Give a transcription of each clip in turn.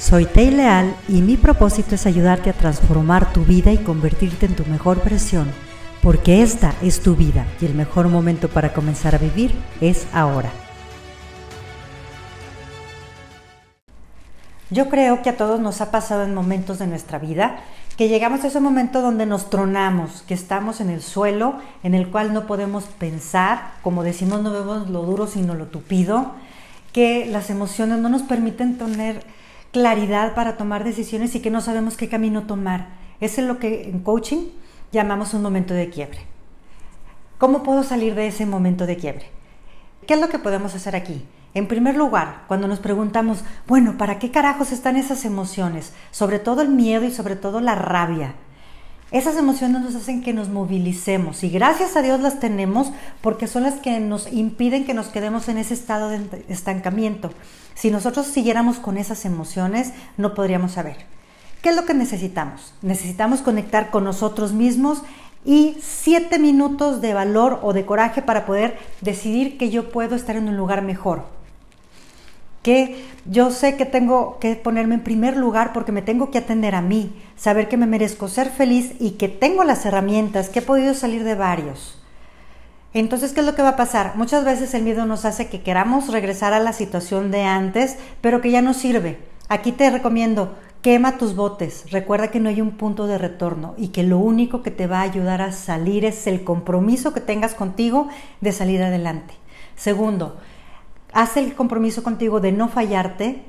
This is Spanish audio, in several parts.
Soy Tei Leal y mi propósito es ayudarte a transformar tu vida y convertirte en tu mejor versión, porque esta es tu vida y el mejor momento para comenzar a vivir es ahora. Yo creo que a todos nos ha pasado en momentos de nuestra vida que llegamos a ese momento donde nos tronamos, que estamos en el suelo, en el cual no podemos pensar, como decimos, no vemos lo duro sino lo tupido, que las emociones no nos permiten tener claridad para tomar decisiones y que no sabemos qué camino tomar. Eso es lo que en coaching llamamos un momento de quiebre. ¿Cómo puedo salir de ese momento de quiebre? ¿Qué es lo que podemos hacer aquí? En primer lugar, cuando nos preguntamos, bueno, ¿para qué carajos están esas emociones? Sobre todo el miedo y sobre todo la rabia. Esas emociones nos hacen que nos movilicemos y gracias a Dios las tenemos porque son las que nos impiden que nos quedemos en ese estado de estancamiento. Si nosotros siguiéramos con esas emociones, no podríamos saber. ¿Qué es lo que necesitamos? Necesitamos conectar con nosotros mismos y siete minutos de valor o de coraje para poder decidir que yo puedo estar en un lugar mejor que yo sé que tengo que ponerme en primer lugar porque me tengo que atender a mí, saber que me merezco ser feliz y que tengo las herramientas, que he podido salir de varios. Entonces, ¿qué es lo que va a pasar? Muchas veces el miedo nos hace que queramos regresar a la situación de antes, pero que ya no sirve. Aquí te recomiendo, quema tus botes, recuerda que no hay un punto de retorno y que lo único que te va a ayudar a salir es el compromiso que tengas contigo de salir adelante. Segundo, Haz el compromiso contigo de no fallarte,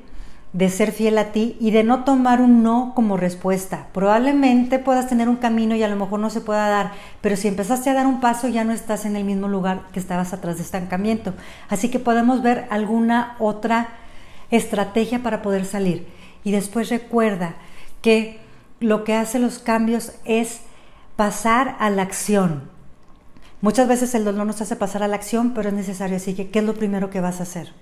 de ser fiel a ti y de no tomar un no como respuesta. Probablemente puedas tener un camino y a lo mejor no se pueda dar, pero si empezaste a dar un paso ya no estás en el mismo lugar que estabas atrás de estancamiento. Así que podemos ver alguna otra estrategia para poder salir. Y después recuerda que lo que hace los cambios es pasar a la acción. Muchas veces el dolor nos hace pasar a la acción, pero es necesario. Así que, ¿qué es lo primero que vas a hacer?